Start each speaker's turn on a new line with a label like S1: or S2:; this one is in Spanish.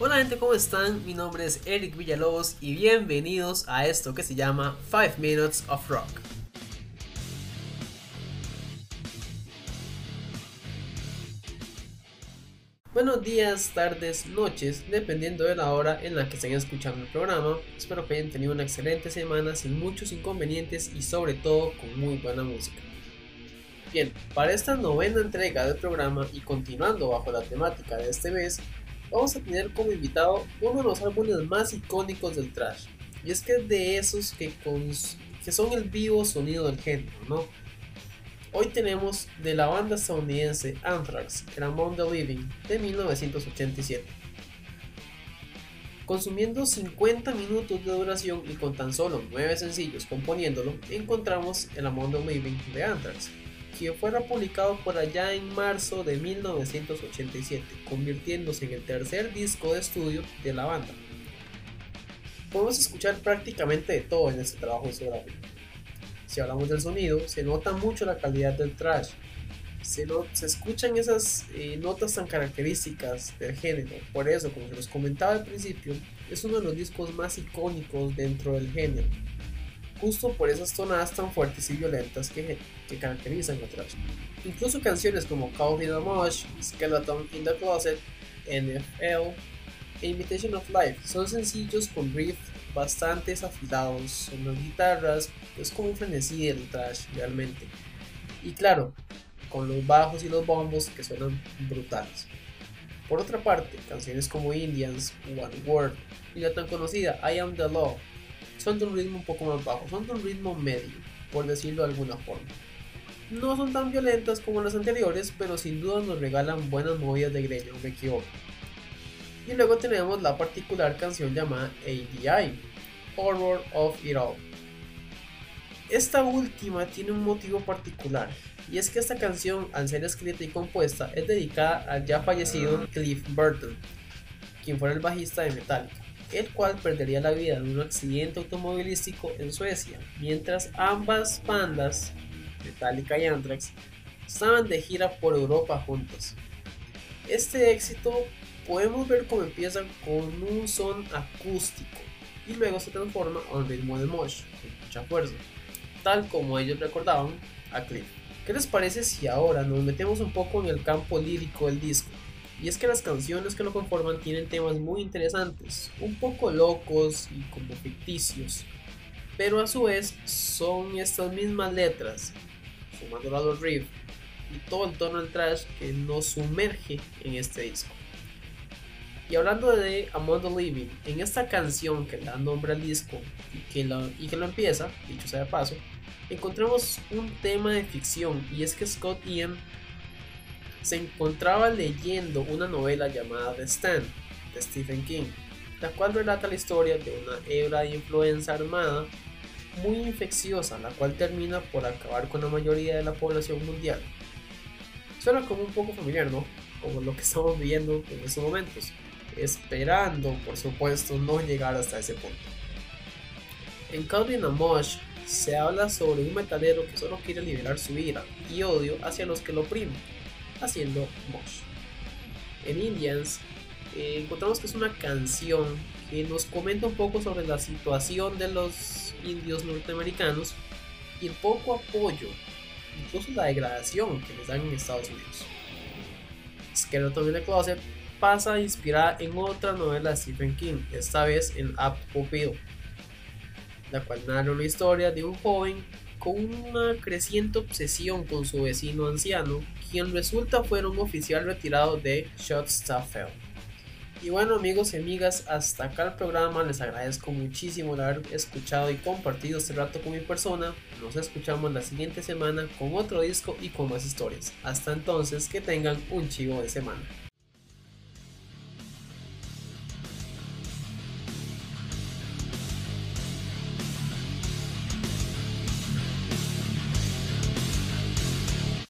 S1: Hola gente, ¿cómo están? Mi nombre es Eric Villalobos y bienvenidos a esto que se llama 5 Minutes of Rock. Buenos días, tardes, noches, dependiendo de la hora en la que estén escuchando el programa. Espero que hayan tenido una excelente semana sin muchos inconvenientes y sobre todo con muy buena música. Bien, para esta novena entrega del programa y continuando bajo la temática de este mes, vamos a tener como invitado uno de los álbumes más icónicos del trash. Y es que es de esos que, son el vivo sonido del género, ¿no? Hoy tenemos de la banda estadounidense Anthrax, el Among the Living, de 1987. Consumiendo 50 minutos de duración y con tan solo 9 sencillos componiéndolo, encontramos el Among the Living de Anthrax, que fuera publicado por allá en marzo de 1987, convirtiéndose en el tercer disco de estudio de la banda. Podemos escuchar prácticamente de todo en este trabajo discográfico. Si hablamos del sonido, se nota mucho la calidad del trash. Se, se escuchan esas eh, notas tan características del género. Por eso, como se los comentaba al principio, es uno de los discos más icónicos dentro del género justo por esas tonadas tan fuertes y violentas que, que caracterizan el trash. Incluso canciones como Call Me The Mosh, Skeleton in the Closet, NFL e Imitation of Life son sencillos con riffs bastante afilados en las guitarras, es como un frenesí del trash realmente. Y claro, con los bajos y los bombos que suenan brutales. Por otra parte, canciones como Indians, One Word y la tan conocida I Am the Law son de un ritmo un poco más bajo, son de un ritmo medio, por decirlo de alguna forma. No son tan violentas como las anteriores, pero sin duda nos regalan buenas movidas de greño, me equivoco. Y luego tenemos la particular canción llamada ADI, Horror of It All. Esta última tiene un motivo particular, y es que esta canción, al ser escrita y compuesta, es dedicada al ya fallecido Cliff Burton, quien fuera el bajista de Metallica el cual perdería la vida en un accidente automovilístico en Suecia, mientras ambas bandas, Metallica y Anthrax, estaban de gira por Europa juntos. Este éxito podemos ver cómo empieza con un son acústico y luego se transforma a un ritmo de mosh con mucha fuerza, tal como ellos recordaban a Cliff. ¿Qué les parece si ahora nos metemos un poco en el campo lírico del disco? Y es que las canciones que lo conforman tienen temas muy interesantes, un poco locos y como ficticios, pero a su vez son estas mismas letras, sumando a los riffs y todo el tono del trash que nos sumerge en este disco. Y hablando de Among the Living, en esta canción que da nombre al disco y que, lo, y que lo empieza, dicho sea de paso, encontramos un tema de ficción y es que Scott Ian se encontraba leyendo una novela llamada The Stand de Stephen King, la cual relata la historia de una hebra de influenza armada muy infecciosa, la cual termina por acabar con la mayoría de la población mundial. Suena como un poco familiar, ¿no? Como lo que estamos viviendo en estos momentos, esperando, por supuesto, no llegar hasta ese punto. En Calvin Amosh se habla sobre un metalero que solo quiere liberar su ira y odio hacia los que lo oprimen haciendo Mosh. En Indians eh, encontramos que es una canción que nos comenta un poco sobre la situación de los indios norteamericanos y el poco apoyo, incluso la degradación que les dan en Estados Unidos. Skeleton in the Closet pasa a inspirar en otra novela de Stephen King, esta vez en Up Pupil, la cual narra una historia de un joven con una creciente obsesión con su vecino anciano quien resulta fue un oficial retirado de Shotstaffel. Y bueno amigos y amigas, hasta acá el programa, les agradezco muchísimo el haber escuchado y compartido este rato con mi persona. Nos escuchamos la siguiente semana con otro disco y con más historias. Hasta entonces, que tengan un chivo de semana.